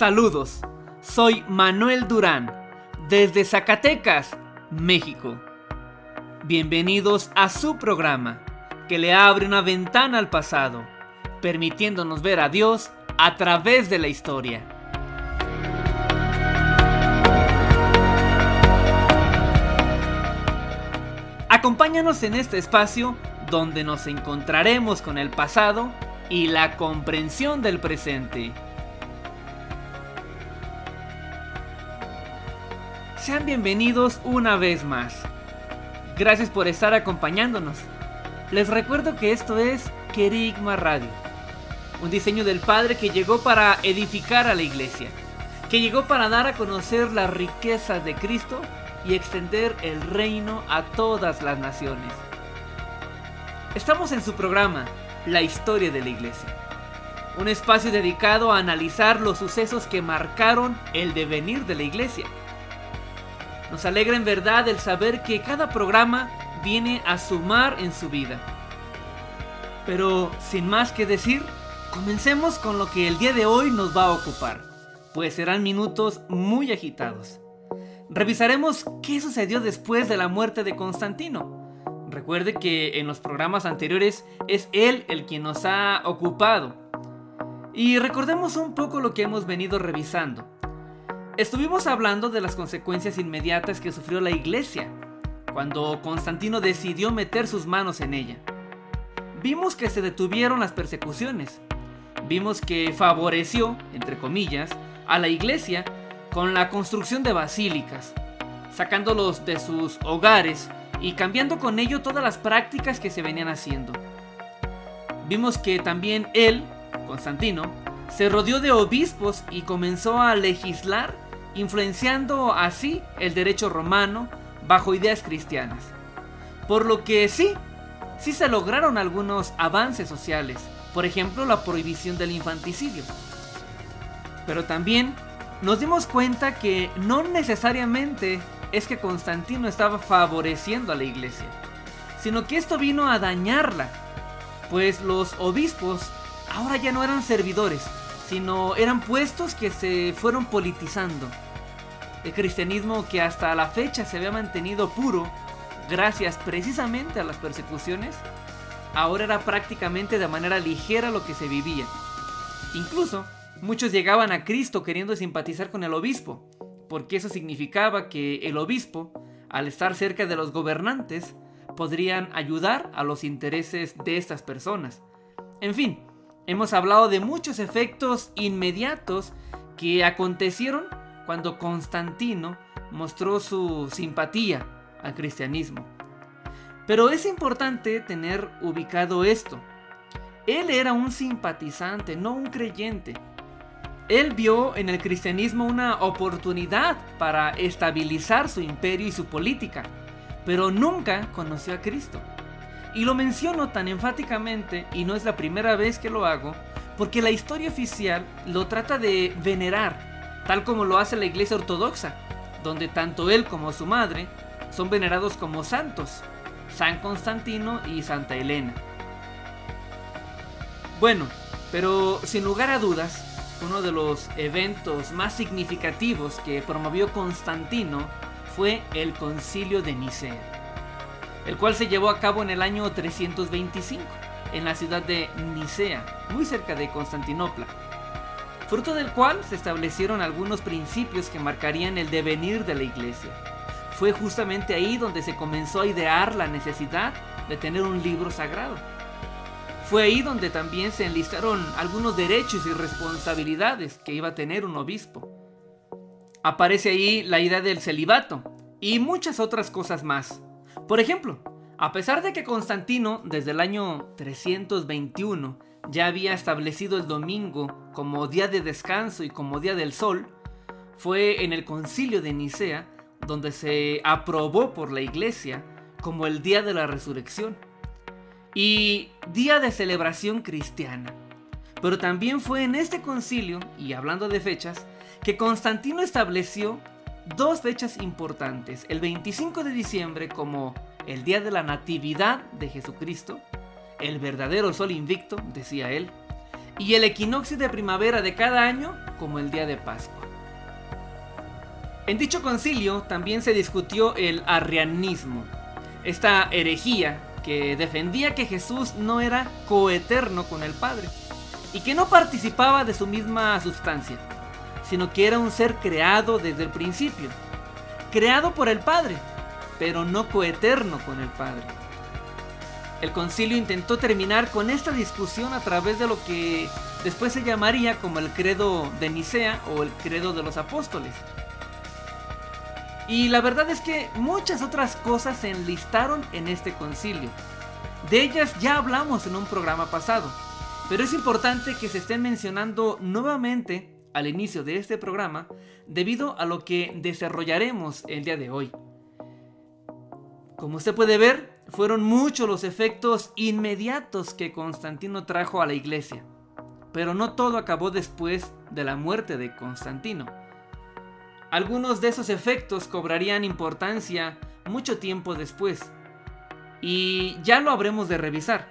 Saludos, soy Manuel Durán, desde Zacatecas, México. Bienvenidos a su programa, que le abre una ventana al pasado, permitiéndonos ver a Dios a través de la historia. Acompáñanos en este espacio donde nos encontraremos con el pasado y la comprensión del presente. Sean bienvenidos una vez más. Gracias por estar acompañándonos. Les recuerdo que esto es Kerigma Radio, un diseño del Padre que llegó para edificar a la iglesia, que llegó para dar a conocer las riquezas de Cristo y extender el reino a todas las naciones. Estamos en su programa, La historia de la iglesia, un espacio dedicado a analizar los sucesos que marcaron el devenir de la iglesia nos alegra en verdad el saber que cada programa viene a sumar en su vida. Pero sin más que decir, comencemos con lo que el día de hoy nos va a ocupar, pues serán minutos muy agitados. Revisaremos qué sucedió después de la muerte de Constantino. Recuerde que en los programas anteriores es él el quien nos ha ocupado. Y recordemos un poco lo que hemos venido revisando. Estuvimos hablando de las consecuencias inmediatas que sufrió la iglesia cuando Constantino decidió meter sus manos en ella. Vimos que se detuvieron las persecuciones. Vimos que favoreció, entre comillas, a la iglesia con la construcción de basílicas, sacándolos de sus hogares y cambiando con ello todas las prácticas que se venían haciendo. Vimos que también él, Constantino, se rodeó de obispos y comenzó a legislar influenciando así el derecho romano bajo ideas cristianas. Por lo que sí, sí se lograron algunos avances sociales, por ejemplo la prohibición del infanticidio. Pero también nos dimos cuenta que no necesariamente es que Constantino estaba favoreciendo a la iglesia, sino que esto vino a dañarla, pues los obispos ahora ya no eran servidores, sino eran puestos que se fueron politizando. El cristianismo que hasta la fecha se había mantenido puro, gracias precisamente a las persecuciones, ahora era prácticamente de manera ligera lo que se vivía. Incluso, muchos llegaban a Cristo queriendo simpatizar con el obispo, porque eso significaba que el obispo, al estar cerca de los gobernantes, podrían ayudar a los intereses de estas personas. En fin, Hemos hablado de muchos efectos inmediatos que acontecieron cuando Constantino mostró su simpatía al cristianismo. Pero es importante tener ubicado esto. Él era un simpatizante, no un creyente. Él vio en el cristianismo una oportunidad para estabilizar su imperio y su política, pero nunca conoció a Cristo. Y lo menciono tan enfáticamente, y no es la primera vez que lo hago, porque la historia oficial lo trata de venerar, tal como lo hace la iglesia ortodoxa, donde tanto él como su madre son venerados como santos, San Constantino y Santa Elena. Bueno, pero sin lugar a dudas, uno de los eventos más significativos que promovió Constantino fue el concilio de Nicea el cual se llevó a cabo en el año 325 en la ciudad de Nicea, muy cerca de Constantinopla, fruto del cual se establecieron algunos principios que marcarían el devenir de la iglesia. Fue justamente ahí donde se comenzó a idear la necesidad de tener un libro sagrado. Fue ahí donde también se enlistaron algunos derechos y responsabilidades que iba a tener un obispo. Aparece ahí la idea del celibato y muchas otras cosas más. Por ejemplo, A pesar de que Constantino desde el año 321 ya había establecido el domingo como día de descanso y como día del sol, fue en el concilio de Nicea donde se aprobó por la iglesia como el día de la resurrección y día de celebración cristiana. Pero también fue en este concilio, y hablando de fechas, que Constantino estableció dos fechas importantes, el 25 de diciembre como el día de la Natividad de Jesucristo, el verdadero sol invicto, decía él, y el equinoccio de primavera de cada año como el día de Pascua. En dicho concilio también se discutió el arrianismo, esta herejía que defendía que Jesús no era coeterno con el Padre y que no participaba de su misma sustancia, sino que era un ser creado desde el principio, creado por el Padre, pero no coeterno con el Padre. El concilio intentó terminar con esta discusión a través de lo que después se llamaría como el credo de Nicea o el credo de los apóstoles. Y la verdad es que muchas otras cosas se enlistaron en este concilio. De ellas ya hablamos en un programa pasado, pero es importante que se estén mencionando nuevamente al inicio de este programa debido a lo que desarrollaremos el día de hoy. Como usted puede ver, fueron muchos los efectos inmediatos que Constantino trajo a la iglesia, pero no todo acabó después de la muerte de Constantino. Algunos de esos efectos cobrarían importancia mucho tiempo después, y ya lo habremos de revisar.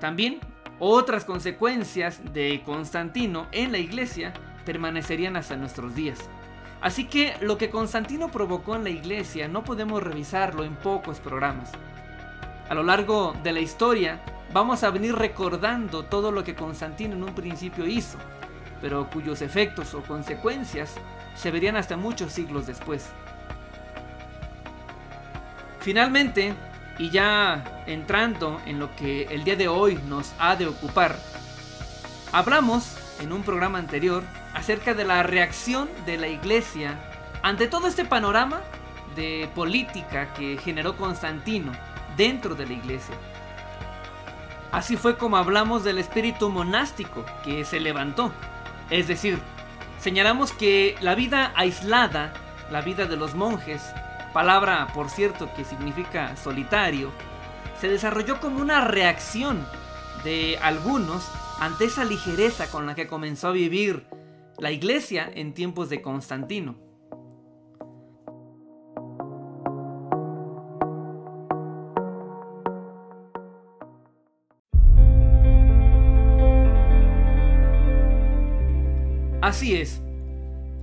También otras consecuencias de Constantino en la iglesia permanecerían hasta nuestros días. Así que lo que Constantino provocó en la iglesia no podemos revisarlo en pocos programas. A lo largo de la historia vamos a venir recordando todo lo que Constantino en un principio hizo, pero cuyos efectos o consecuencias se verían hasta muchos siglos después. Finalmente, y ya entrando en lo que el día de hoy nos ha de ocupar, hablamos en un programa anterior acerca de la reacción de la iglesia ante todo este panorama de política que generó Constantino dentro de la iglesia. Así fue como hablamos del espíritu monástico que se levantó. Es decir, señalamos que la vida aislada, la vida de los monjes, palabra por cierto que significa solitario, se desarrolló como una reacción de algunos ante esa ligereza con la que comenzó a vivir la iglesia en tiempos de Constantino. Así es,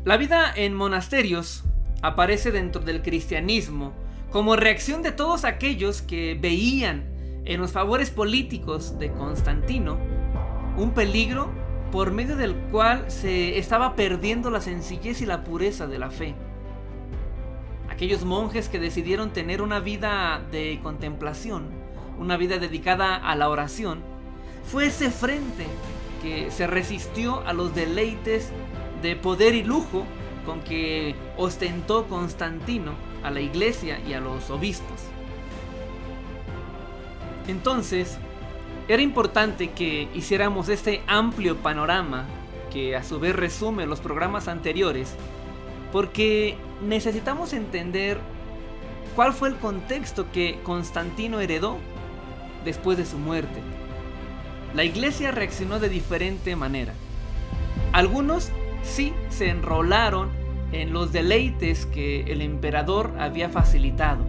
la vida en monasterios aparece dentro del cristianismo como reacción de todos aquellos que veían en los favores políticos de Constantino un peligro por medio del cual se estaba perdiendo la sencillez y la pureza de la fe. Aquellos monjes que decidieron tener una vida de contemplación, una vida dedicada a la oración, fue ese frente que se resistió a los deleites de poder y lujo con que ostentó Constantino a la iglesia y a los obispos. Entonces, era importante que hiciéramos este amplio panorama, que a su vez resume los programas anteriores, porque necesitamos entender cuál fue el contexto que Constantino heredó después de su muerte. La iglesia reaccionó de diferente manera. Algunos sí se enrolaron en los deleites que el emperador había facilitado.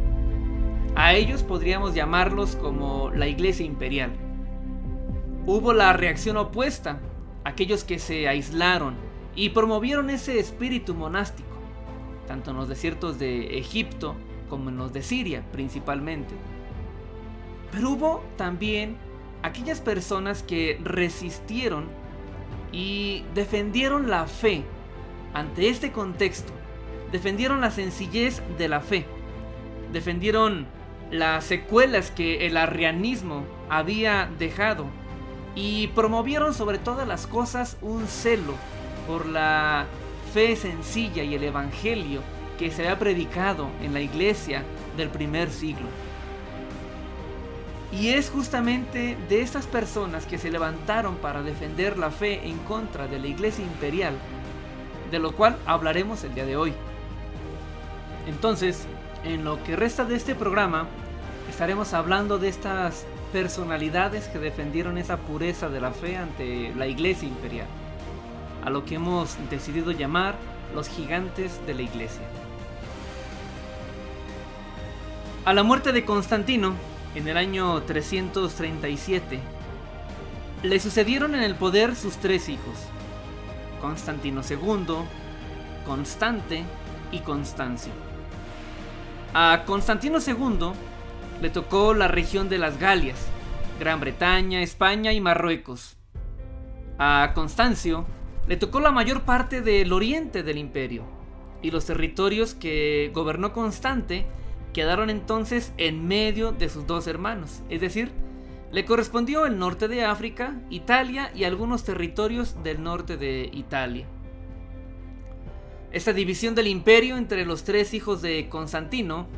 A ellos podríamos llamarlos como la iglesia imperial. Hubo la reacción opuesta, aquellos que se aislaron y promovieron ese espíritu monástico, tanto en los desiertos de Egipto como en los de Siria principalmente. Pero hubo también aquellas personas que resistieron y defendieron la fe ante este contexto, defendieron la sencillez de la fe, defendieron las secuelas que el arrianismo había dejado. Y promovieron sobre todas las cosas un celo por la fe sencilla y el evangelio que se había predicado en la iglesia del primer siglo. Y es justamente de estas personas que se levantaron para defender la fe en contra de la iglesia imperial, de lo cual hablaremos el día de hoy. Entonces, en lo que resta de este programa, estaremos hablando de estas personalidades que defendieron esa pureza de la fe ante la iglesia imperial, a lo que hemos decidido llamar los gigantes de la iglesia. A la muerte de Constantino, en el año 337, le sucedieron en el poder sus tres hijos, Constantino II, Constante y Constancio. A Constantino II le tocó la región de las Galias, Gran Bretaña, España y Marruecos. A Constancio le tocó la mayor parte del oriente del imperio, y los territorios que gobernó Constante quedaron entonces en medio de sus dos hermanos, es decir, le correspondió el norte de África, Italia y algunos territorios del norte de Italia. Esta división del imperio entre los tres hijos de Constantino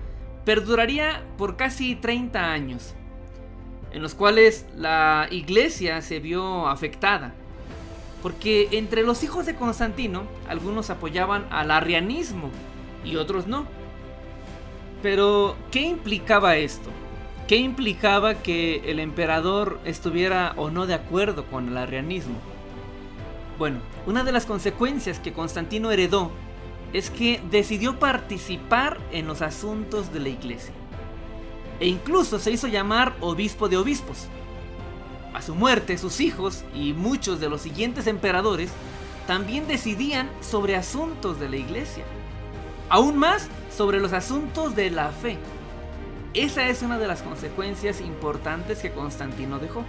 perduraría por casi 30 años, en los cuales la iglesia se vio afectada, porque entre los hijos de Constantino algunos apoyaban al arrianismo y otros no. Pero, ¿qué implicaba esto? ¿Qué implicaba que el emperador estuviera o no de acuerdo con el arrianismo? Bueno, una de las consecuencias que Constantino heredó es que decidió participar en los asuntos de la iglesia. E incluso se hizo llamar obispo de obispos. A su muerte, sus hijos y muchos de los siguientes emperadores también decidían sobre asuntos de la iglesia. Aún más sobre los asuntos de la fe. Esa es una de las consecuencias importantes que Constantino dejó.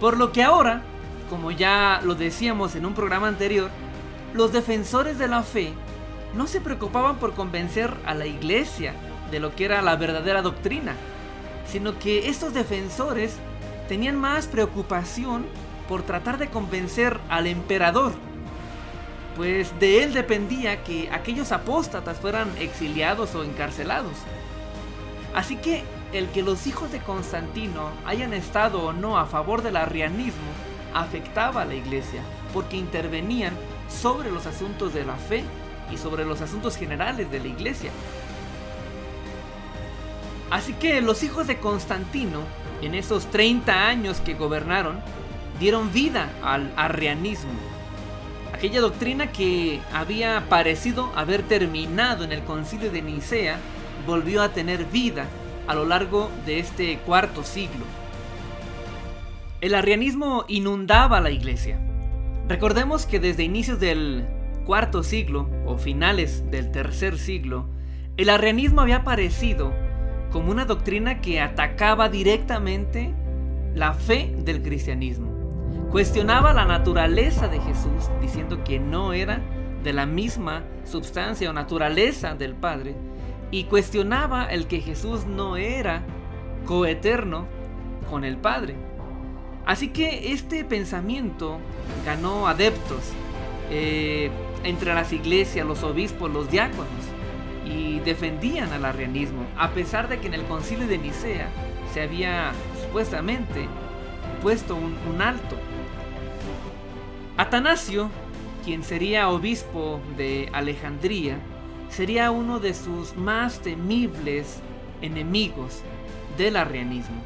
Por lo que ahora, como ya lo decíamos en un programa anterior, los defensores de la fe no se preocupaban por convencer a la iglesia de lo que era la verdadera doctrina, sino que estos defensores tenían más preocupación por tratar de convencer al emperador pues de él dependía que aquellos apóstatas fueran exiliados o encarcelados. Así que el que los hijos de Constantino hayan estado o no a favor del arrianismo afectaba a la iglesia, porque intervenían sobre los asuntos de la fe y sobre los asuntos generales de la iglesia. Así que los hijos de Constantino, en esos 30 años que gobernaron, dieron vida al arrianismo aquella doctrina que había parecido haber terminado en el concilio de Nicea volvió a tener vida a lo largo de este cuarto siglo. El arrianismo inundaba la iglesia. Recordemos que desde inicios del cuarto siglo o finales del tercer siglo, el arrianismo había aparecido como una doctrina que atacaba directamente la fe del cristianismo cuestionaba la naturaleza de Jesús, diciendo que no era de la misma sustancia o naturaleza del Padre, y cuestionaba el que Jesús no era coeterno con el Padre. Así que este pensamiento ganó adeptos eh, entre las iglesias, los obispos, los diáconos, y defendían al arrianismo, a pesar de que en el concilio de Nicea se había supuestamente puesto un alto Atanasio, quien sería obispo de Alejandría, sería uno de sus más temibles enemigos del arrianismo.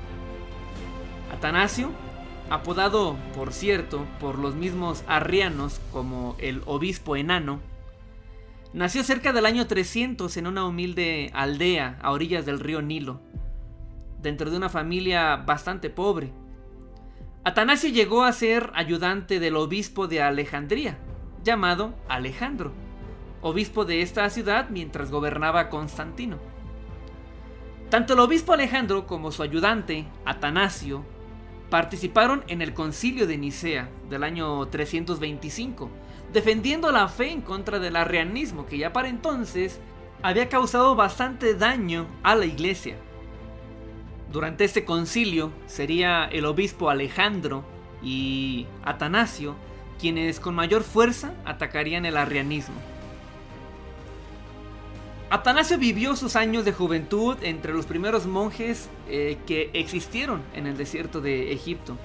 Atanasio, apodado, por cierto, por los mismos arrianos como el obispo enano, nació cerca del año 300 en una humilde aldea a orillas del río Nilo, dentro de una familia bastante pobre. Atanasio llegó a ser ayudante del obispo de Alejandría, llamado Alejandro, obispo de esta ciudad mientras gobernaba Constantino. Tanto el obispo Alejandro como su ayudante, Atanasio, participaron en el concilio de Nicea del año 325, defendiendo la fe en contra del arrianismo que ya para entonces había causado bastante daño a la iglesia. Durante este concilio sería el obispo Alejandro y Atanasio quienes con mayor fuerza atacarían el arrianismo. Atanasio vivió sus años de juventud entre los primeros monjes eh, que existieron en el desierto de Egipto.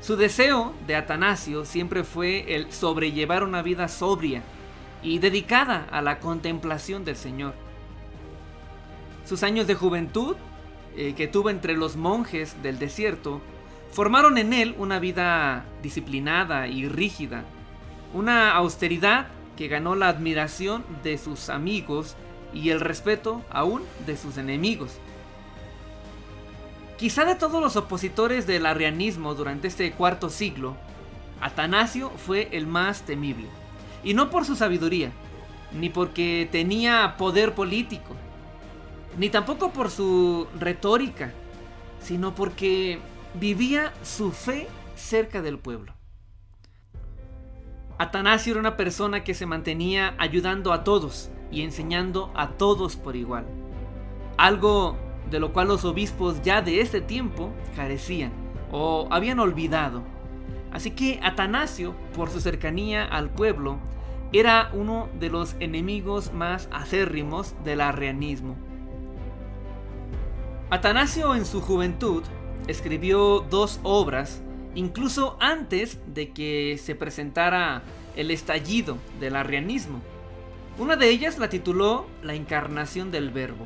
Su deseo de Atanasio siempre fue el sobrellevar una vida sobria y dedicada a la contemplación del Señor. Sus años de juventud eh, que tuvo entre los monjes del desierto formaron en él una vida disciplinada y rígida, una austeridad que ganó la admiración de sus amigos y el respeto aún de sus enemigos. Quizá de todos los opositores del arrianismo durante este cuarto siglo, Atanasio fue el más temible. Y no por su sabiduría, ni porque tenía poder político, ni tampoco por su retórica, sino porque vivía su fe cerca del pueblo. Atanasio era una persona que se mantenía ayudando a todos y enseñando a todos por igual. Algo de lo cual los obispos ya de este tiempo carecían o habían olvidado. Así que Atanasio, por su cercanía al pueblo, era uno de los enemigos más acérrimos del arrianismo. Atanasio en su juventud escribió dos obras incluso antes de que se presentara el estallido del arrianismo. Una de ellas la tituló La encarnación del verbo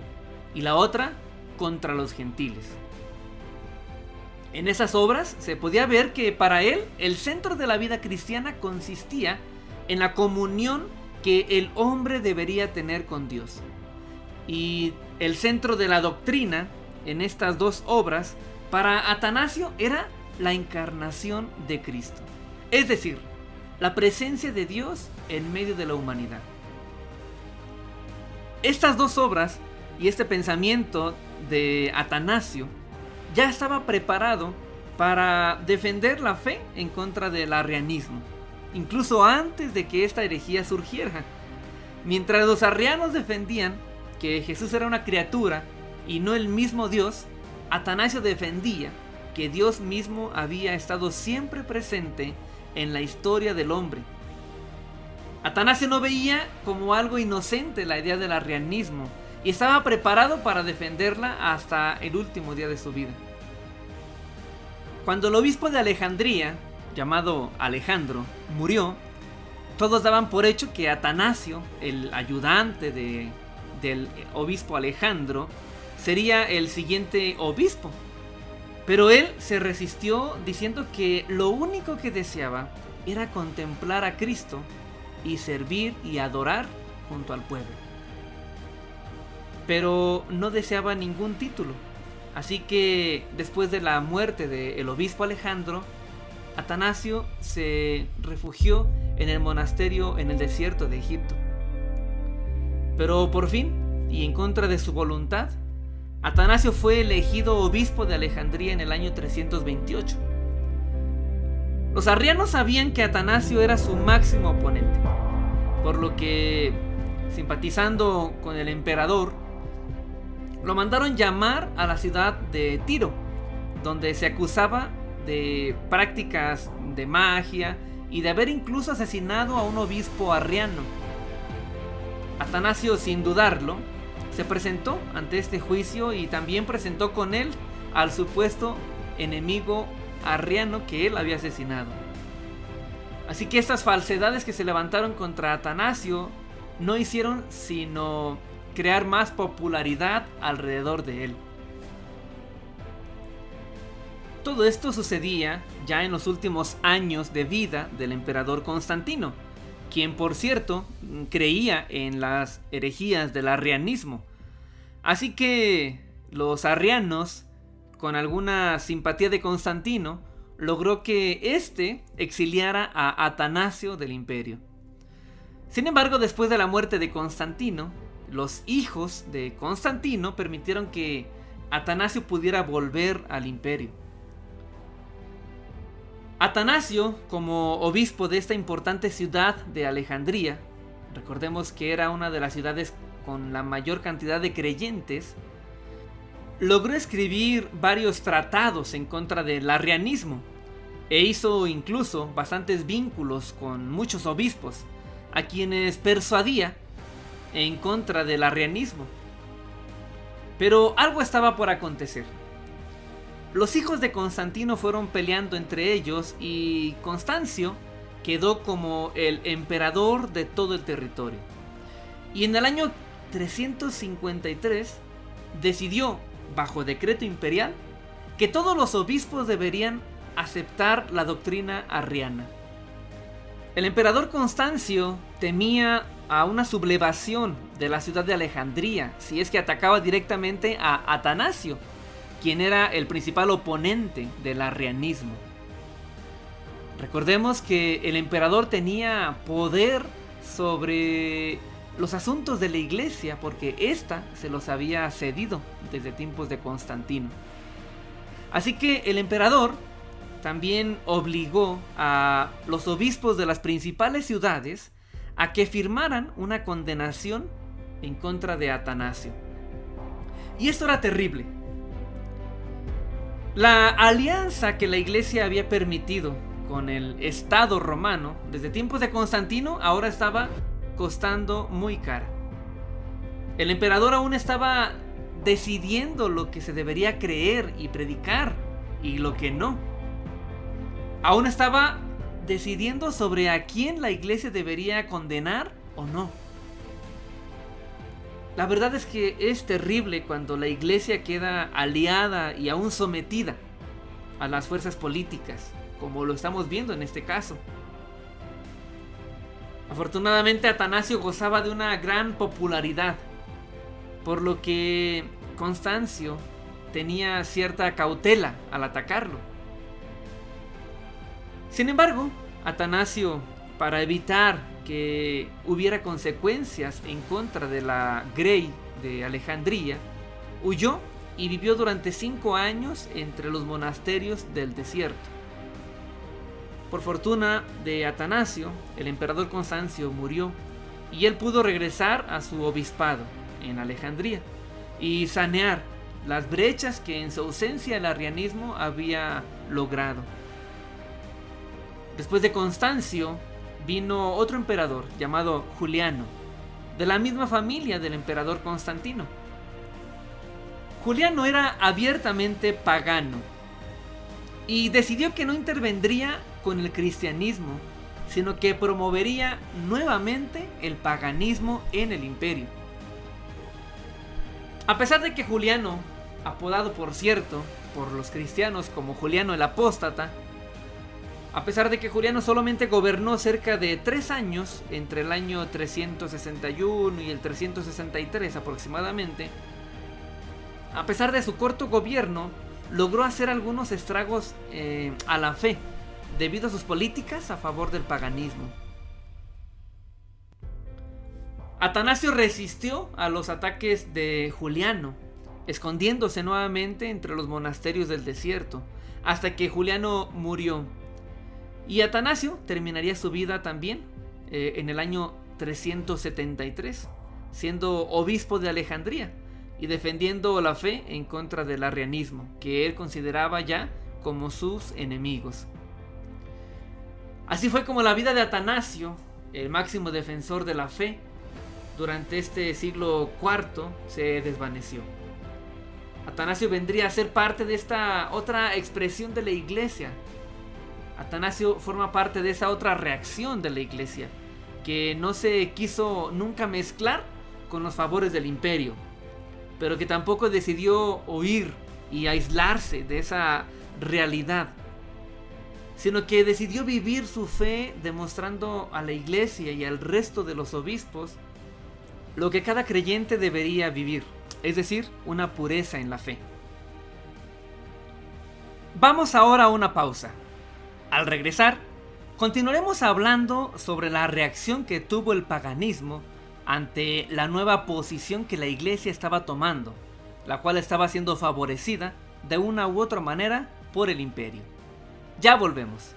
y la otra contra los gentiles. En esas obras se podía ver que para él el centro de la vida cristiana consistía en la comunión que el hombre debería tener con Dios. Y el centro de la doctrina en estas dos obras para Atanasio era la encarnación de Cristo. Es decir, la presencia de Dios en medio de la humanidad. Estas dos obras y este pensamiento de Atanasio ya estaba preparado para defender la fe en contra del arrianismo, incluso antes de que esta herejía surgiera. Mientras los arrianos defendían que Jesús era una criatura y no el mismo Dios, Atanasio defendía que Dios mismo había estado siempre presente en la historia del hombre. Atanasio no veía como algo inocente la idea del arrianismo y estaba preparado para defenderla hasta el último día de su vida. Cuando el obispo de Alejandría, llamado Alejandro, murió, todos daban por hecho que Atanasio, el ayudante del obispo Alejandro, sería el siguiente obispo. Pero él se resistió diciendo que lo único que deseaba era contemplar a Cristo y servir y adorar junto al pueblo pero no deseaba ningún título. Así que después de la muerte del obispo Alejandro, Atanasio se refugió en el monasterio en el desierto de Egipto. Pero por fin, y en contra de su voluntad, Atanasio fue elegido obispo de Alejandría en el año 328. Los arrianos sabían que Atanasio era su máximo oponente, por lo que, simpatizando con el emperador, lo mandaron llamar a la ciudad de Tiro, donde se acusaba de prácticas de magia y de haber incluso asesinado a un obispo arriano. Atanasio, sin dudarlo, se presentó ante este juicio y también presentó con él al supuesto enemigo arriano que él había asesinado. Así que estas falsedades que se levantaron contra Atanasio no hicieron sino crear más popularidad alrededor de él. Todo esto sucedía ya en los últimos años de vida del emperador Constantino, quien por cierto creía en las herejías del arrianismo. Así que los arrianos, con alguna simpatía de Constantino, logró que éste exiliara a Atanasio del imperio. Sin embargo, después de la muerte de Constantino, los hijos de Constantino permitieron que Atanasio pudiera volver al imperio. Atanasio, como obispo de esta importante ciudad de Alejandría, recordemos que era una de las ciudades con la mayor cantidad de creyentes, logró escribir varios tratados en contra del arrianismo e hizo incluso bastantes vínculos con muchos obispos, a quienes persuadía en contra del arrianismo. Pero algo estaba por acontecer. Los hijos de Constantino fueron peleando entre ellos y Constancio quedó como el emperador de todo el territorio. Y en el año 353 decidió, bajo decreto imperial, que todos los obispos deberían aceptar la doctrina arriana. El emperador Constancio temía a una sublevación de la ciudad de Alejandría si es que atacaba directamente a Atanasio, quien era el principal oponente del arrianismo. Recordemos que el emperador tenía poder sobre los asuntos de la iglesia porque ésta se los había cedido desde tiempos de Constantino. Así que el emperador también obligó a los obispos de las principales ciudades a que firmaran una condenación en contra de Atanasio. Y esto era terrible. La alianza que la iglesia había permitido con el Estado romano desde tiempos de Constantino ahora estaba costando muy cara. El emperador aún estaba decidiendo lo que se debería creer y predicar y lo que no. Aún estaba decidiendo sobre a quién la iglesia debería condenar o no. La verdad es que es terrible cuando la iglesia queda aliada y aún sometida a las fuerzas políticas, como lo estamos viendo en este caso. Afortunadamente Atanasio gozaba de una gran popularidad, por lo que Constancio tenía cierta cautela al atacarlo. Sin embargo, Atanasio, para evitar que hubiera consecuencias en contra de la Grey de Alejandría, huyó y vivió durante cinco años entre los monasterios del desierto. Por fortuna de Atanasio, el emperador Constancio murió y él pudo regresar a su obispado en Alejandría y sanear las brechas que en su ausencia el arrianismo había logrado. Después de Constancio vino otro emperador llamado Juliano, de la misma familia del emperador Constantino. Juliano era abiertamente pagano y decidió que no intervendría con el cristianismo, sino que promovería nuevamente el paganismo en el imperio. A pesar de que Juliano, apodado por cierto por los cristianos como Juliano el Apóstata, a pesar de que Juliano solamente gobernó cerca de tres años, entre el año 361 y el 363 aproximadamente, a pesar de su corto gobierno, logró hacer algunos estragos eh, a la fe, debido a sus políticas a favor del paganismo. Atanasio resistió a los ataques de Juliano, escondiéndose nuevamente entre los monasterios del desierto, hasta que Juliano murió y Atanasio terminaría su vida también eh, en el año 373, siendo obispo de Alejandría y defendiendo la fe en contra del arrianismo, que él consideraba ya como sus enemigos. Así fue como la vida de Atanasio, el máximo defensor de la fe, durante este siglo IV se desvaneció. Atanasio vendría a ser parte de esta otra expresión de la iglesia, Atanasio forma parte de esa otra reacción de la iglesia, que no se quiso nunca mezclar con los favores del imperio, pero que tampoco decidió huir y aislarse de esa realidad, sino que decidió vivir su fe demostrando a la iglesia y al resto de los obispos lo que cada creyente debería vivir, es decir, una pureza en la fe. Vamos ahora a una pausa. Al regresar, continuaremos hablando sobre la reacción que tuvo el paganismo ante la nueva posición que la iglesia estaba tomando, la cual estaba siendo favorecida de una u otra manera por el imperio. Ya volvemos.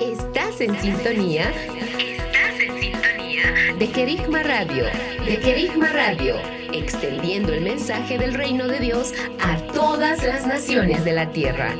Estás en sintonía de Querigma Radio, de Querigma Radio, extendiendo el mensaje del reino de Dios a todas las naciones de la tierra.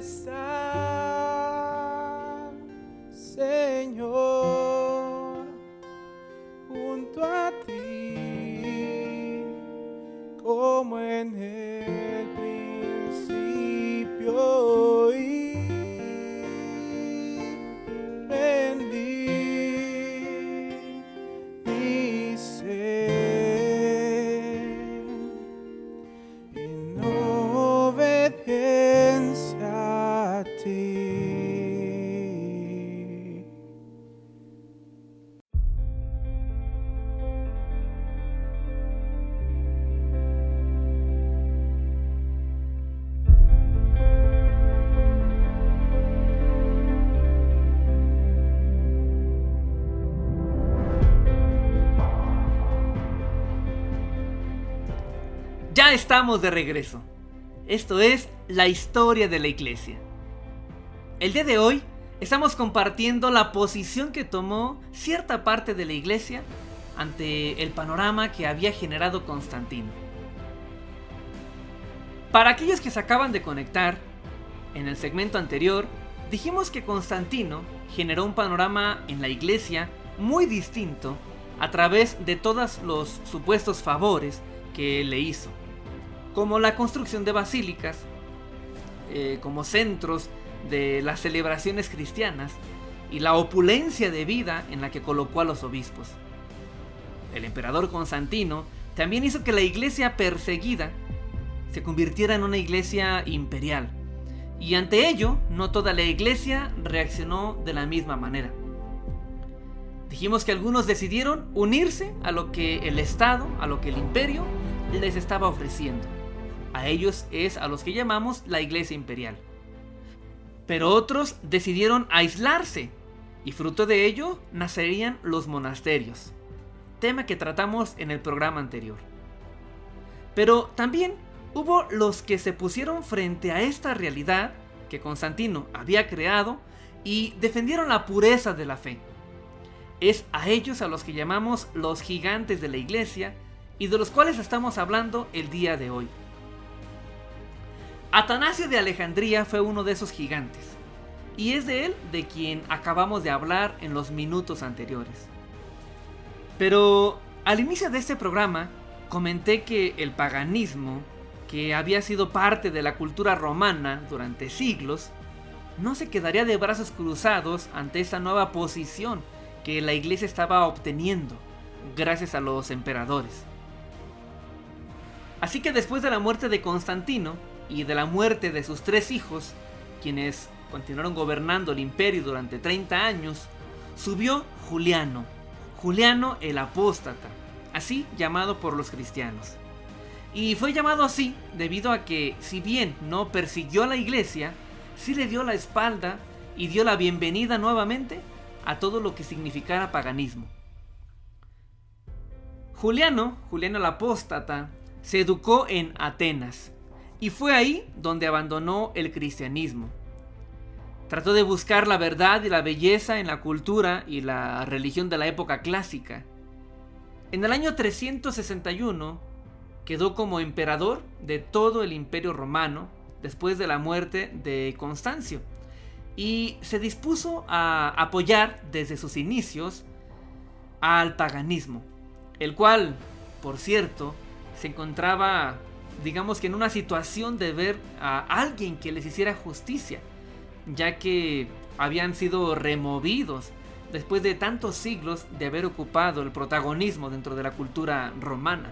beside. Estamos de regreso. Esto es la historia de la iglesia. El día de hoy estamos compartiendo la posición que tomó cierta parte de la iglesia ante el panorama que había generado Constantino. Para aquellos que se acaban de conectar, en el segmento anterior dijimos que Constantino generó un panorama en la iglesia muy distinto a través de todos los supuestos favores que le hizo como la construcción de basílicas, eh, como centros de las celebraciones cristianas y la opulencia de vida en la que colocó a los obispos. El emperador Constantino también hizo que la iglesia perseguida se convirtiera en una iglesia imperial. Y ante ello, no toda la iglesia reaccionó de la misma manera. Dijimos que algunos decidieron unirse a lo que el Estado, a lo que el imperio les estaba ofreciendo. A ellos es a los que llamamos la Iglesia Imperial. Pero otros decidieron aislarse y fruto de ello nacerían los monasterios, tema que tratamos en el programa anterior. Pero también hubo los que se pusieron frente a esta realidad que Constantino había creado y defendieron la pureza de la fe. Es a ellos a los que llamamos los gigantes de la iglesia y de los cuales estamos hablando el día de hoy. Atanasio de Alejandría fue uno de esos gigantes, y es de él de quien acabamos de hablar en los minutos anteriores. Pero al inicio de este programa comenté que el paganismo, que había sido parte de la cultura romana durante siglos, no se quedaría de brazos cruzados ante esa nueva posición que la iglesia estaba obteniendo gracias a los emperadores. Así que después de la muerte de Constantino y de la muerte de sus tres hijos, quienes continuaron gobernando el imperio durante 30 años, subió Juliano, Juliano el Apóstata, así llamado por los cristianos. Y fue llamado así debido a que, si bien no persiguió a la iglesia, sí le dio la espalda y dio la bienvenida nuevamente a todo lo que significara paganismo. Juliano, Juliano el Apóstata, se educó en Atenas y fue ahí donde abandonó el cristianismo. Trató de buscar la verdad y la belleza en la cultura y la religión de la época clásica. En el año 361 quedó como emperador de todo el imperio romano después de la muerte de Constancio y se dispuso a apoyar desde sus inicios al paganismo, el cual, por cierto, se encontraba, digamos que en una situación de ver a alguien que les hiciera justicia ya que habían sido removidos después de tantos siglos de haber ocupado el protagonismo dentro de la cultura romana.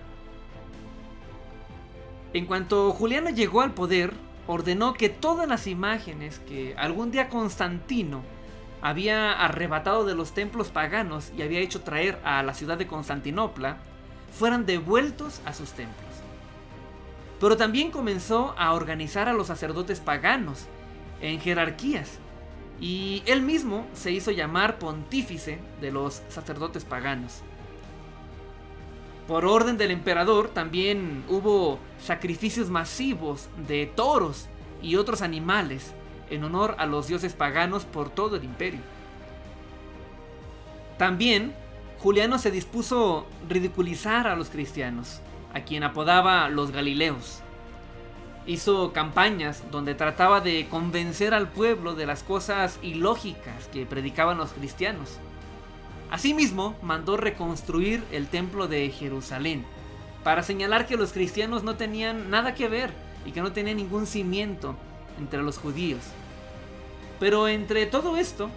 En cuanto Juliano llegó al poder, ordenó que todas las imágenes que algún día Constantino había arrebatado de los templos paganos y había hecho traer a la ciudad de Constantinopla, fueran devueltos a sus templos. Pero también comenzó a organizar a los sacerdotes paganos en jerarquías. Y él mismo se hizo llamar pontífice de los sacerdotes paganos. Por orden del emperador también hubo sacrificios masivos de toros y otros animales en honor a los dioses paganos por todo el imperio. También Juliano se dispuso ridiculizar a los cristianos, a quien apodaba los Galileos hizo campañas donde trataba de convencer al pueblo de las cosas ilógicas que predicaban los cristianos. Asimismo, mandó reconstruir el templo de Jerusalén, para señalar que los cristianos no tenían nada que ver y que no tenían ningún cimiento entre los judíos. Pero entre todo esto,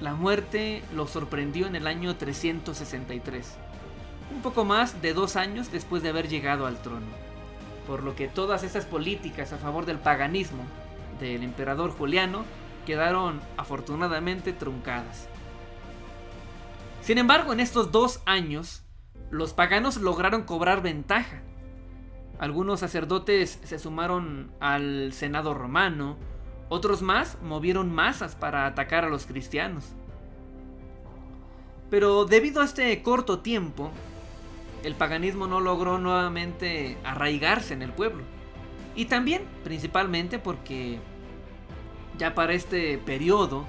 la muerte lo sorprendió en el año 363, un poco más de dos años después de haber llegado al trono por lo que todas estas políticas a favor del paganismo del emperador Juliano quedaron afortunadamente truncadas. Sin embargo, en estos dos años, los paganos lograron cobrar ventaja. Algunos sacerdotes se sumaron al Senado romano, otros más movieron masas para atacar a los cristianos. Pero debido a este corto tiempo, el paganismo no logró nuevamente arraigarse en el pueblo. Y también, principalmente, porque ya para este periodo,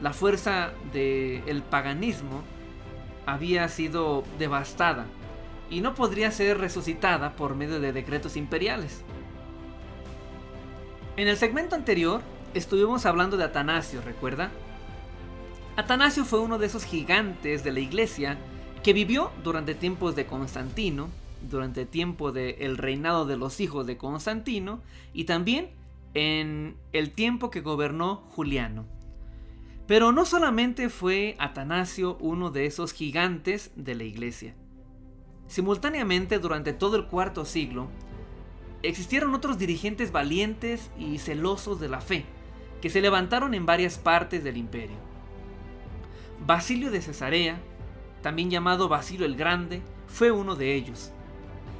la fuerza del paganismo había sido devastada y no podría ser resucitada por medio de decretos imperiales. En el segmento anterior estuvimos hablando de Atanasio, ¿recuerda? Atanasio fue uno de esos gigantes de la iglesia que vivió durante tiempos de Constantino, durante tiempo del reinado de los hijos de Constantino y también en el tiempo que gobernó Juliano. Pero no solamente fue Atanasio uno de esos gigantes de la iglesia. Simultáneamente, durante todo el cuarto siglo, existieron otros dirigentes valientes y celosos de la fe, que se levantaron en varias partes del imperio. Basilio de Cesarea, también llamado Basilio el Grande, fue uno de ellos.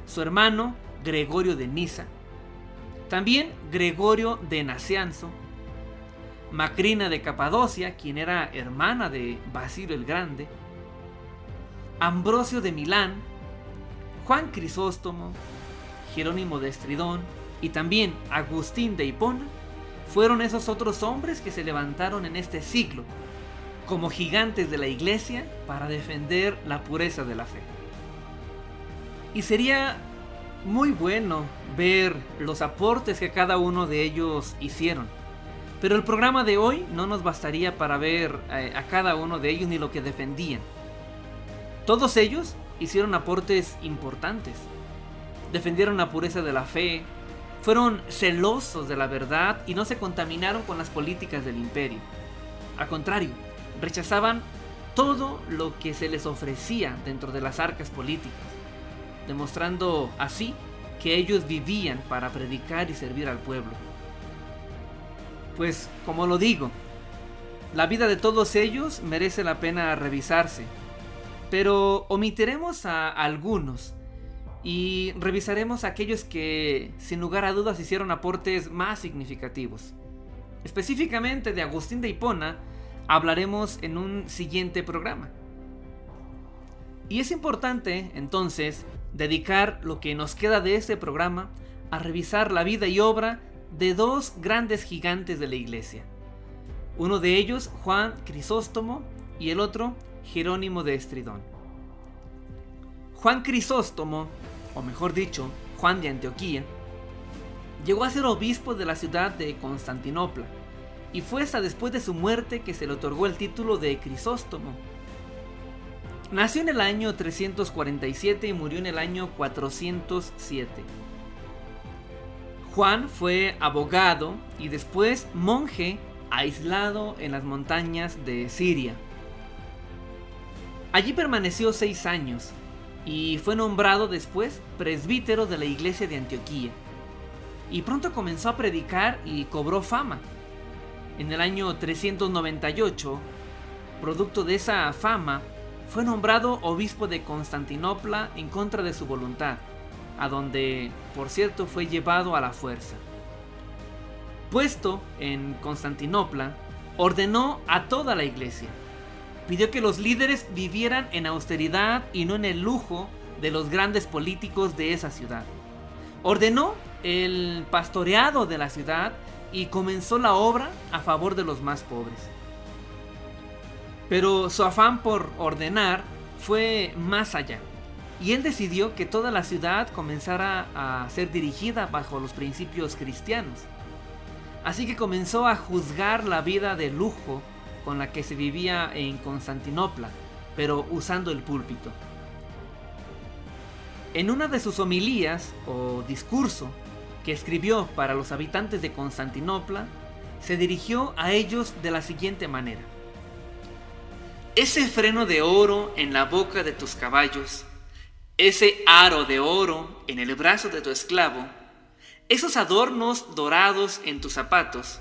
Su hermano, Gregorio de Nisa. También Gregorio de Nacianzo. Macrina de Capadocia, quien era hermana de Basilio el Grande. Ambrosio de Milán. Juan Crisóstomo. Jerónimo de Estridón. Y también Agustín de Hipona fueron esos otros hombres que se levantaron en este siglo como gigantes de la iglesia para defender la pureza de la fe. Y sería muy bueno ver los aportes que cada uno de ellos hicieron. Pero el programa de hoy no nos bastaría para ver eh, a cada uno de ellos ni lo que defendían. Todos ellos hicieron aportes importantes. Defendieron la pureza de la fe, fueron celosos de la verdad y no se contaminaron con las políticas del imperio. Al contrario, rechazaban todo lo que se les ofrecía dentro de las arcas políticas, demostrando así que ellos vivían para predicar y servir al pueblo. Pues, como lo digo, la vida de todos ellos merece la pena revisarse, pero omitiremos a algunos y revisaremos a aquellos que, sin lugar a dudas, hicieron aportes más significativos. Específicamente de Agustín de Hipona, hablaremos en un siguiente programa. Y es importante, entonces, dedicar lo que nos queda de este programa a revisar la vida y obra de dos grandes gigantes de la iglesia. Uno de ellos, Juan Crisóstomo, y el otro, Jerónimo de Estridón. Juan Crisóstomo, o mejor dicho, Juan de Antioquía, llegó a ser obispo de la ciudad de Constantinopla, y fue hasta después de su muerte que se le otorgó el título de Crisóstomo. Nació en el año 347 y murió en el año 407. Juan fue abogado y después monje aislado en las montañas de Siria. Allí permaneció seis años y fue nombrado después presbítero de la iglesia de Antioquía. Y pronto comenzó a predicar y cobró fama. En el año 398, producto de esa fama, fue nombrado obispo de Constantinopla en contra de su voluntad, a donde, por cierto, fue llevado a la fuerza. Puesto en Constantinopla, ordenó a toda la iglesia. Pidió que los líderes vivieran en austeridad y no en el lujo de los grandes políticos de esa ciudad. Ordenó el pastoreado de la ciudad y comenzó la obra a favor de los más pobres. Pero su afán por ordenar fue más allá, y él decidió que toda la ciudad comenzara a ser dirigida bajo los principios cristianos. Así que comenzó a juzgar la vida de lujo con la que se vivía en Constantinopla, pero usando el púlpito. En una de sus homilías o discurso, que escribió para los habitantes de Constantinopla, se dirigió a ellos de la siguiente manera. Ese freno de oro en la boca de tus caballos, ese aro de oro en el brazo de tu esclavo, esos adornos dorados en tus zapatos,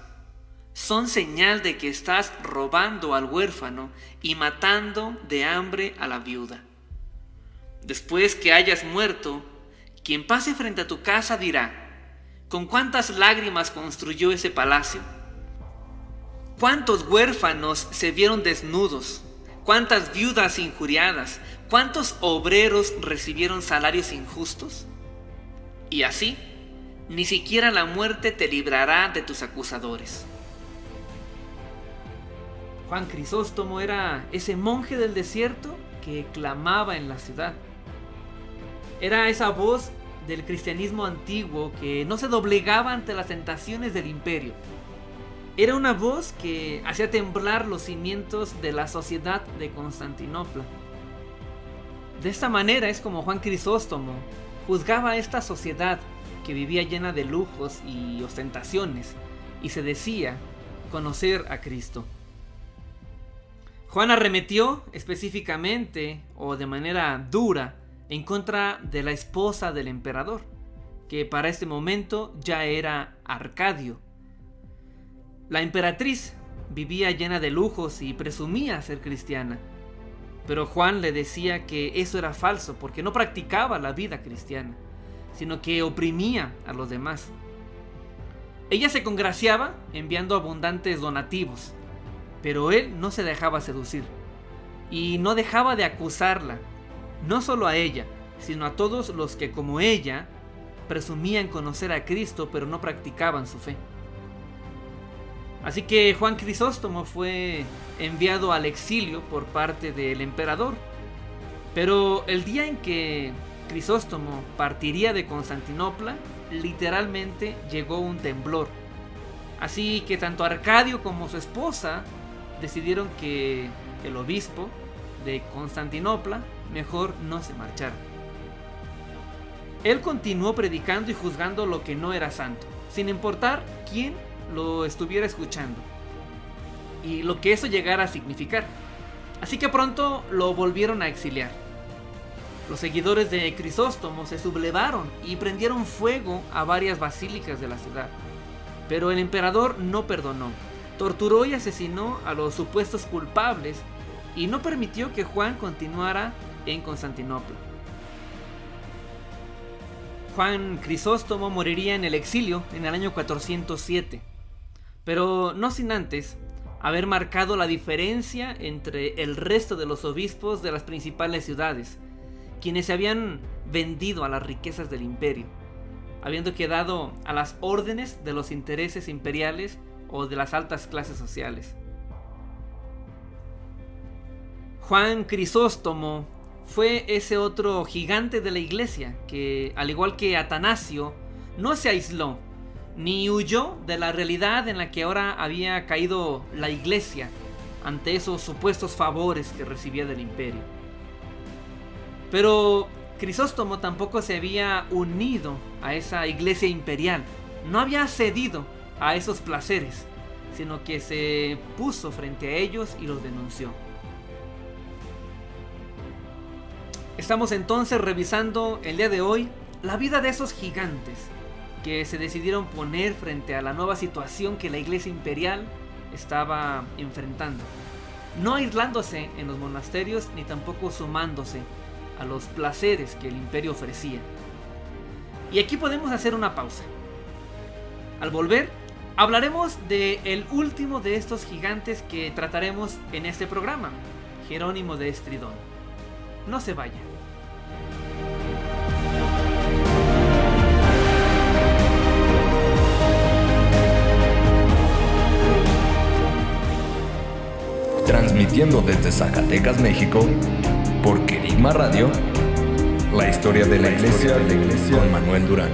son señal de que estás robando al huérfano y matando de hambre a la viuda. Después que hayas muerto, quien pase frente a tu casa dirá, ¿Con cuántas lágrimas construyó ese palacio? ¿Cuántos huérfanos se vieron desnudos? ¿Cuántas viudas injuriadas? ¿Cuántos obreros recibieron salarios injustos? Y así, ni siquiera la muerte te librará de tus acusadores. Juan Crisóstomo era ese monje del desierto que clamaba en la ciudad. Era esa voz del cristianismo antiguo que no se doblegaba ante las tentaciones del imperio. Era una voz que hacía temblar los cimientos de la sociedad de Constantinopla. De esta manera es como Juan Crisóstomo juzgaba a esta sociedad que vivía llena de lujos y ostentaciones y se decía conocer a Cristo. Juan arremetió específicamente o de manera dura en contra de la esposa del emperador, que para este momento ya era Arcadio. La emperatriz vivía llena de lujos y presumía ser cristiana, pero Juan le decía que eso era falso porque no practicaba la vida cristiana, sino que oprimía a los demás. Ella se congraciaba enviando abundantes donativos, pero él no se dejaba seducir y no dejaba de acusarla no solo a ella, sino a todos los que como ella presumían conocer a Cristo pero no practicaban su fe. Así que Juan Crisóstomo fue enviado al exilio por parte del emperador. Pero el día en que Crisóstomo partiría de Constantinopla, literalmente llegó un temblor. Así que tanto Arcadio como su esposa decidieron que el obispo de Constantinopla mejor no se marchara. Él continuó predicando y juzgando lo que no era santo, sin importar quién lo estuviera escuchando y lo que eso llegara a significar. Así que pronto lo volvieron a exiliar. Los seguidores de Crisóstomo se sublevaron y prendieron fuego a varias basílicas de la ciudad. Pero el emperador no perdonó, torturó y asesinó a los supuestos culpables y no permitió que Juan continuara en Constantinopla. Juan Crisóstomo moriría en el exilio en el año 407, pero no sin antes haber marcado la diferencia entre el resto de los obispos de las principales ciudades, quienes se habían vendido a las riquezas del imperio, habiendo quedado a las órdenes de los intereses imperiales o de las altas clases sociales. Juan Crisóstomo fue ese otro gigante de la iglesia que, al igual que Atanasio, no se aisló ni huyó de la realidad en la que ahora había caído la iglesia ante esos supuestos favores que recibía del imperio. Pero Crisóstomo tampoco se había unido a esa iglesia imperial, no había cedido a esos placeres, sino que se puso frente a ellos y los denunció. Estamos entonces revisando el día de hoy la vida de esos gigantes que se decidieron poner frente a la nueva situación que la iglesia imperial estaba enfrentando. No aislándose en los monasterios ni tampoco sumándose a los placeres que el imperio ofrecía. Y aquí podemos hacer una pausa. Al volver, hablaremos de el último de estos gigantes que trataremos en este programa, Jerónimo de Estridón. No se vaya. Transmitiendo desde Zacatecas, México, por Querigma Radio, la historia de la, iglesia, de la iglesia con Manuel Durán.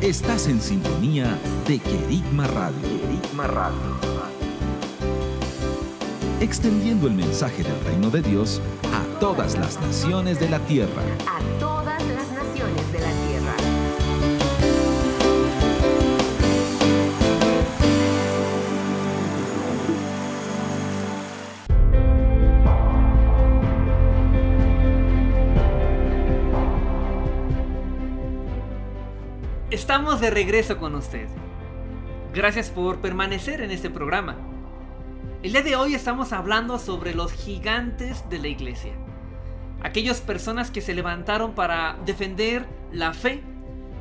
Estás en sintonía de Querigma Radio. Querigma Radio. Extendiendo el mensaje del reino de Dios a todas las naciones de la tierra. A Estamos de regreso con usted. Gracias por permanecer en este programa. El día de hoy estamos hablando sobre los gigantes de la iglesia. Aquellas personas que se levantaron para defender la fe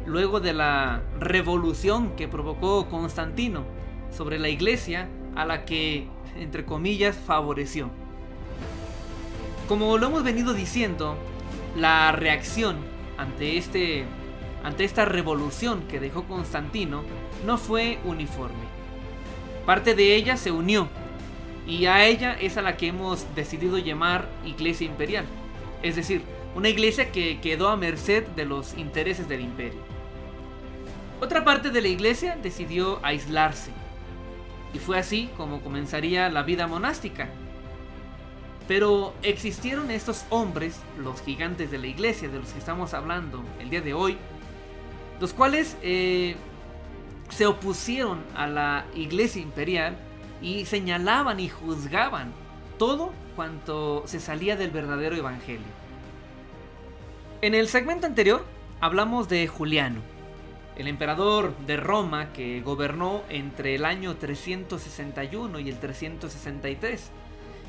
luego de la revolución que provocó Constantino sobre la iglesia a la que, entre comillas, favoreció. Como lo hemos venido diciendo, la reacción ante este ante esta revolución que dejó Constantino no fue uniforme. Parte de ella se unió y a ella es a la que hemos decidido llamar Iglesia Imperial, es decir, una iglesia que quedó a merced de los intereses del imperio. Otra parte de la iglesia decidió aislarse y fue así como comenzaría la vida monástica. Pero existieron estos hombres, los gigantes de la iglesia de los que estamos hablando el día de hoy, los cuales eh, se opusieron a la iglesia imperial y señalaban y juzgaban todo cuanto se salía del verdadero evangelio. En el segmento anterior hablamos de Juliano, el emperador de Roma que gobernó entre el año 361 y el 363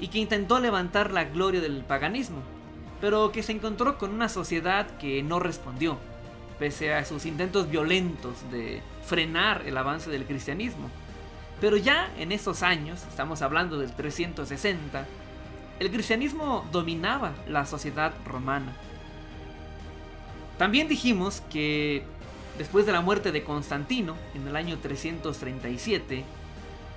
y que intentó levantar la gloria del paganismo, pero que se encontró con una sociedad que no respondió pese a sus intentos violentos de frenar el avance del cristianismo. Pero ya en esos años, estamos hablando del 360, el cristianismo dominaba la sociedad romana. También dijimos que después de la muerte de Constantino, en el año 337,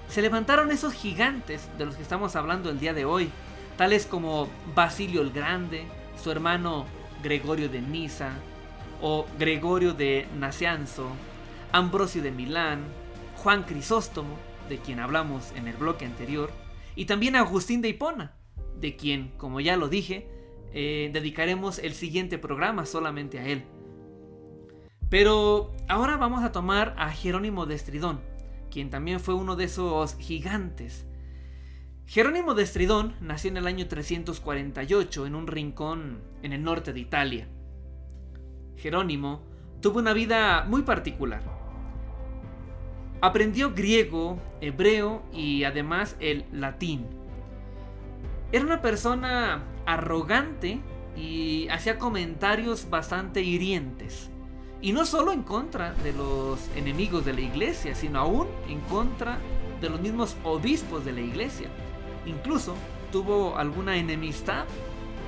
se levantaron esos gigantes de los que estamos hablando el día de hoy, tales como Basilio el Grande, su hermano Gregorio de Nisa, o Gregorio de Nacianzo, Ambrosio de Milán, Juan Crisóstomo, de quien hablamos en el bloque anterior, y también Agustín de Hipona, de quien, como ya lo dije, eh, dedicaremos el siguiente programa solamente a él. Pero ahora vamos a tomar a Jerónimo de Estridón, quien también fue uno de esos gigantes. Jerónimo de Estridón nació en el año 348 en un rincón en el norte de Italia. Jerónimo tuvo una vida muy particular. Aprendió griego, hebreo y además el latín. Era una persona arrogante y hacía comentarios bastante hirientes. Y no solo en contra de los enemigos de la iglesia, sino aún en contra de los mismos obispos de la iglesia. Incluso tuvo alguna enemistad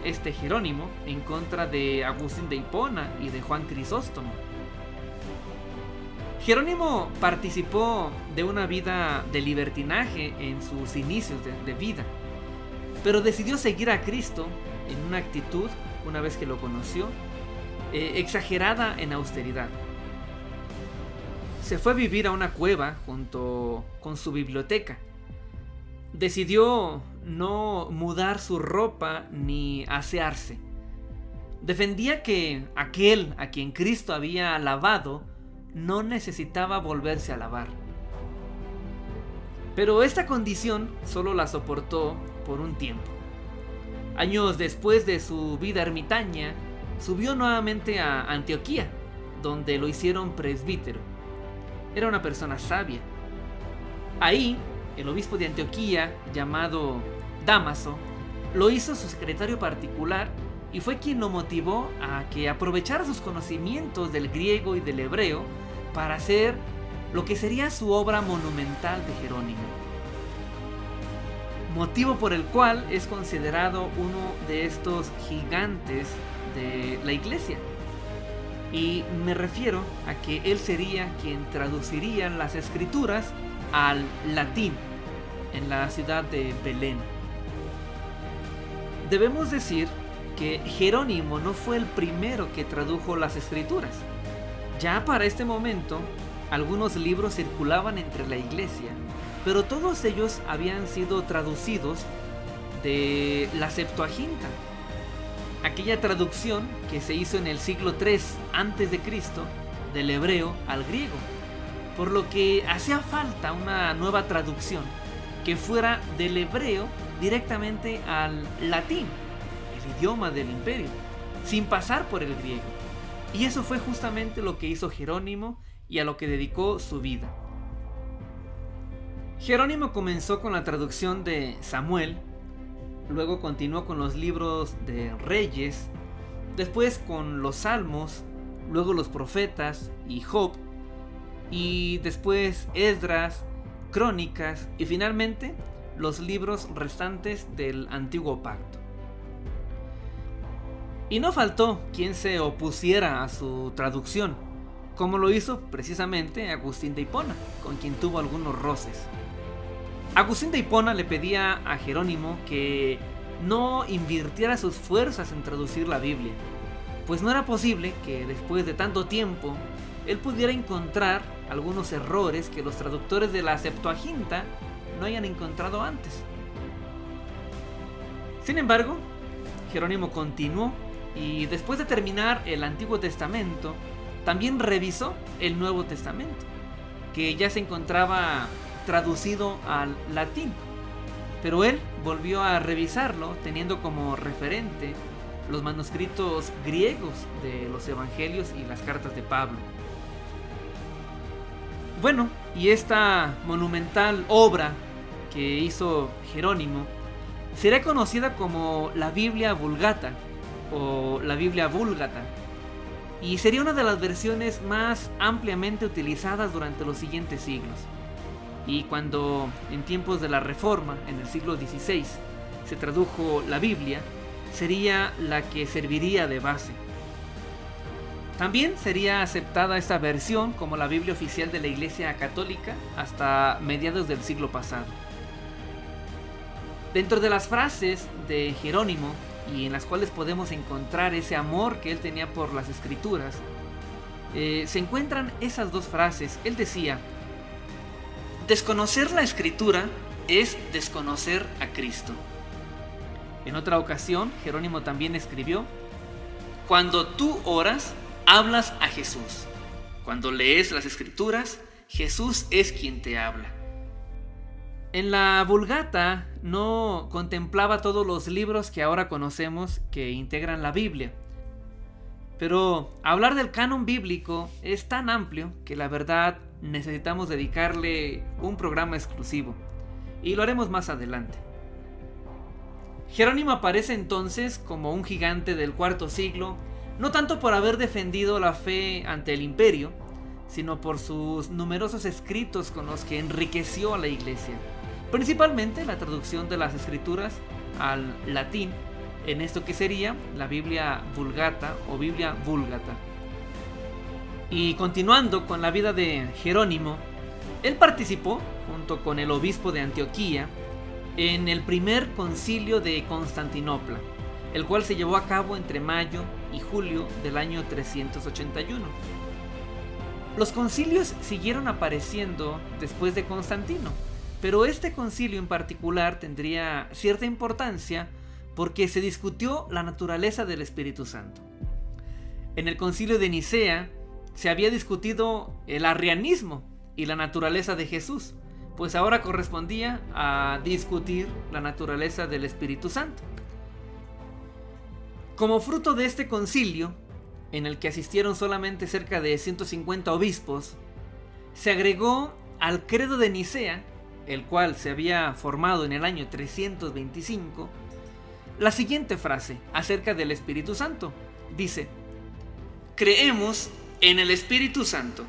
este Jerónimo en contra de Agustín de Hipona y de Juan Crisóstomo. Jerónimo participó de una vida de libertinaje en sus inicios de, vida, pero decidió seguir a Cristo en una actitud, una vez que lo conoció, eh, exagerada en austeridad. Se fue a vivir a una cueva junto con su biblioteca. Decidió no mudar su ropa ni asearse. Defendía que aquel a quien Cristo había lavado no necesitaba volverse a lavar. Pero esta condición solo la soportó por un tiempo. Años después de su vida ermitaña, subió nuevamente a Antioquía, donde lo hicieron presbítero. Era una persona sabia. Ahí, el obispo de Antioquía, llamado Damaso, lo hizo su secretario particular y fue quien lo motivó a que aprovechara sus conocimientos del griego y del hebreo para hacer lo que sería su obra monumental de Jerónimo. Motivo por el cual es considerado uno de estos gigantes de la iglesia. Y me refiero a que él sería quien traduciría las escrituras al latín en la ciudad de Belén. Debemos decir que Jerónimo no fue el primero que tradujo las escrituras. Ya para este momento, algunos libros circulaban entre la iglesia, pero todos ellos habían sido traducidos de la Septuaginta, aquella traducción que se hizo en el siglo III Cristo del hebreo al griego, por lo que hacía falta una nueva traducción que fuera del hebreo directamente al latín, el idioma del imperio, sin pasar por el griego. Y eso fue justamente lo que hizo Jerónimo y a lo que dedicó su vida. Jerónimo comenzó con la traducción de Samuel, luego continuó con los libros de Reyes, después con los Salmos, luego los Profetas y Job, y después Esdras, Crónicas y finalmente los libros restantes del Antiguo Pacto. Y no faltó quien se opusiera a su traducción, como lo hizo precisamente Agustín de Hipona, con quien tuvo algunos roces. Agustín de Hipona le pedía a Jerónimo que no invirtiera sus fuerzas en traducir la Biblia, pues no era posible que después de tanto tiempo él pudiera encontrar algunos errores que los traductores de la Septuaginta no hayan encontrado antes. Sin embargo, Jerónimo continuó y después de terminar el Antiguo Testamento, también revisó el Nuevo Testamento, que ya se encontraba traducido al latín. Pero él volvió a revisarlo teniendo como referente los manuscritos griegos de los evangelios y las cartas de Pablo. Bueno, y esta monumental obra que hizo Jerónimo será conocida como la Biblia Vulgata o la Biblia Vulgata y sería una de las versiones más ampliamente utilizadas durante los siguientes siglos. Y cuando en tiempos de la Reforma, en el siglo XVI, se tradujo la Biblia, sería la que serviría de base. También sería aceptada esta versión como la Biblia oficial de la Iglesia Católica hasta mediados del siglo pasado. Dentro de las frases de Jerónimo y en las cuales podemos encontrar ese amor que él tenía por las escrituras, eh, se encuentran esas dos frases. Él decía, desconocer la escritura es desconocer a Cristo. En otra ocasión, Jerónimo también escribió, cuando tú oras, hablas a Jesús. Cuando lees las escrituras, Jesús es quien te habla. En la Vulgata no contemplaba todos los libros que ahora conocemos que integran la Biblia. Pero hablar del canon bíblico es tan amplio que la verdad necesitamos dedicarle un programa exclusivo. Y lo haremos más adelante. Jerónimo aparece entonces como un gigante del cuarto siglo, no tanto por haber defendido la fe ante el imperio, sino por sus numerosos escritos con los que enriqueció a la iglesia, principalmente la traducción de las escrituras al latín, en esto que sería la Biblia Vulgata o Biblia Vulgata. Y continuando con la vida de Jerónimo, él participó, junto con el obispo de Antioquía, en el primer concilio de Constantinopla, el cual se llevó a cabo entre mayo y julio del año 381. Los concilios siguieron apareciendo después de Constantino, pero este concilio en particular tendría cierta importancia porque se discutió la naturaleza del Espíritu Santo. En el concilio de Nicea se había discutido el arrianismo y la naturaleza de Jesús, pues ahora correspondía a discutir la naturaleza del Espíritu Santo. Como fruto de este concilio, en el que asistieron solamente cerca de 150 obispos, se agregó al credo de Nicea, el cual se había formado en el año 325, la siguiente frase acerca del Espíritu Santo. Dice, creemos en el Espíritu Santo,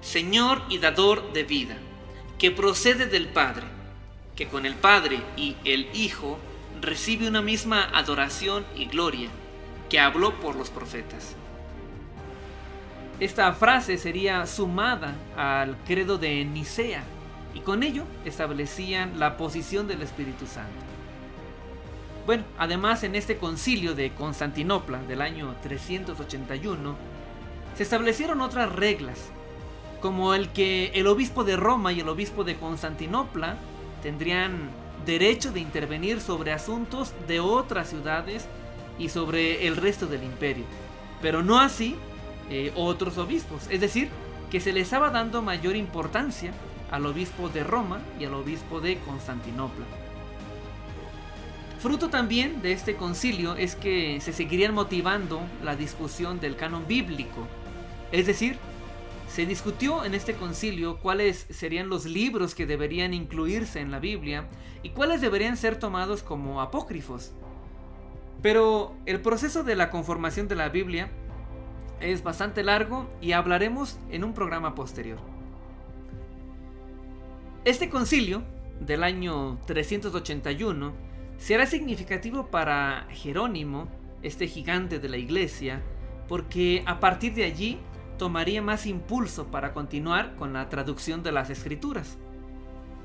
Señor y dador de vida, que procede del Padre, que con el Padre y el Hijo recibe una misma adoración y gloria, que habló por los profetas. Esta frase sería sumada al credo de Nicea y con ello establecían la posición del Espíritu Santo. Bueno, además en este concilio de Constantinopla del año 381 se establecieron otras reglas, como el que el obispo de Roma y el obispo de Constantinopla tendrían derecho de intervenir sobre asuntos de otras ciudades y sobre el resto del imperio, pero no así eh, otros obispos, es decir, que se les estaba dando mayor importancia al obispo de Roma y al obispo de Constantinopla. Fruto también de este concilio es que se seguirían motivando la discusión del canon bíblico, es decir, se discutió en este concilio cuáles serían los libros que deberían incluirse en la Biblia y cuáles deberían ser tomados como apócrifos. Pero el proceso de la conformación de la Biblia es bastante largo y hablaremos en un programa posterior. Este concilio del año 381 será significativo para Jerónimo, este gigante de la iglesia, porque a partir de allí tomaría más impulso para continuar con la traducción de las escrituras.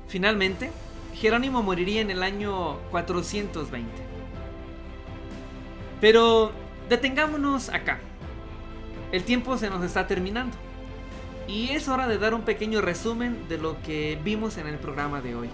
Finalmente, Jerónimo moriría en el año 420. Pero detengámonos acá. El tiempo se nos está terminando. Y es hora de dar un pequeño resumen de lo que vimos en el programa de hoy.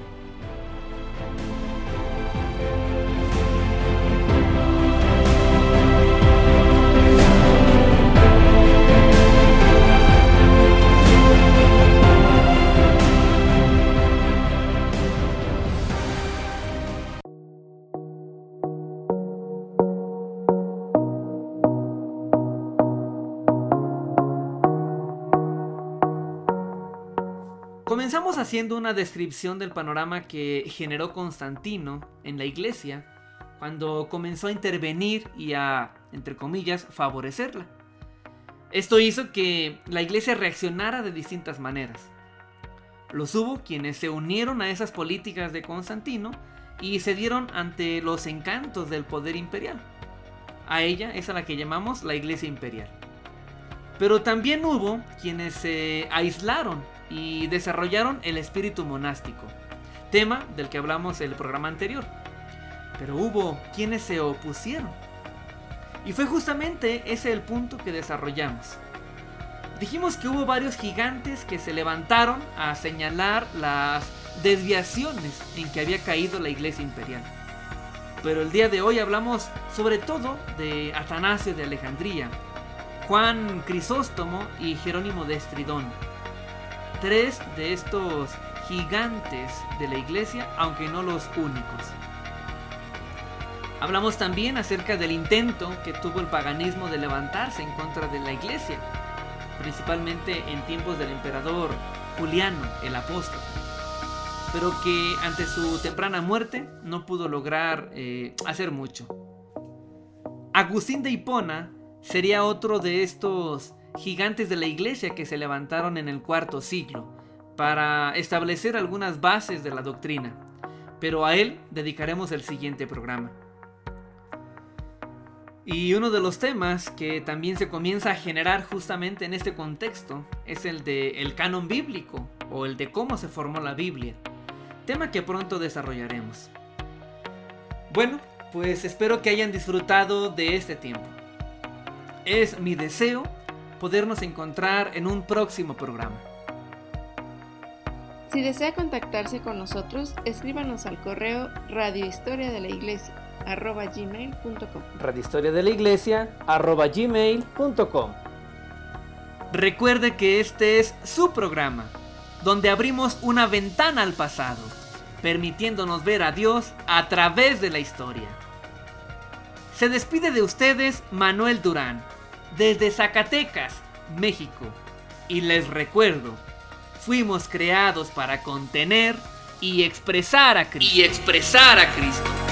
Haciendo una descripción del panorama que generó Constantino en la iglesia cuando comenzó a intervenir y a, entre comillas, favorecerla. Esto hizo que la iglesia reaccionara de distintas maneras. Los hubo quienes se unieron a esas políticas de Constantino y se dieron ante los encantos del poder imperial. A ella es a la que llamamos la iglesia imperial. Pero también hubo quienes se aislaron y desarrollaron el espíritu monástico, tema del que hablamos en el programa anterior. Pero hubo quienes se opusieron. Y fue justamente ese el punto que desarrollamos. Dijimos que hubo varios gigantes que se levantaron a señalar las desviaciones en que había caído la iglesia imperial. Pero el día de hoy hablamos sobre todo de Atanasio de Alejandría, Juan Crisóstomo y Jerónimo de Estridón. Tres de estos gigantes de la iglesia, aunque no los únicos. Hablamos también acerca del intento que tuvo el paganismo de levantarse en contra de la iglesia, principalmente en tiempos del emperador Juliano el apóstol, pero que ante su temprana muerte no pudo lograr eh, hacer mucho. Agustín de Hipona sería otro de estos gigantes de la iglesia que se levantaron en el cuarto siglo para establecer algunas bases de la doctrina, pero a él dedicaremos el siguiente programa. Y uno de los temas que también se comienza a generar justamente en este contexto es el de el canon bíblico o el de cómo se formó la Biblia, tema que pronto desarrollaremos. Bueno, pues espero que hayan disfrutado de este tiempo. Es mi deseo podernos encontrar en un próximo programa. Si desea contactarse con nosotros, escríbanos al correo radiohistoria de la iglesia arroba gmail.com. Radiohistoria de la Iglesia arroba gmail.com. Recuerde que este es su programa, donde abrimos una ventana al pasado, permitiéndonos ver a Dios a través de la historia. Se despide de ustedes Manuel Durán, desde Zacatecas, México. Y les recuerdo, fuimos creados para contener y expresar a Cristo. Y expresar a Cristo.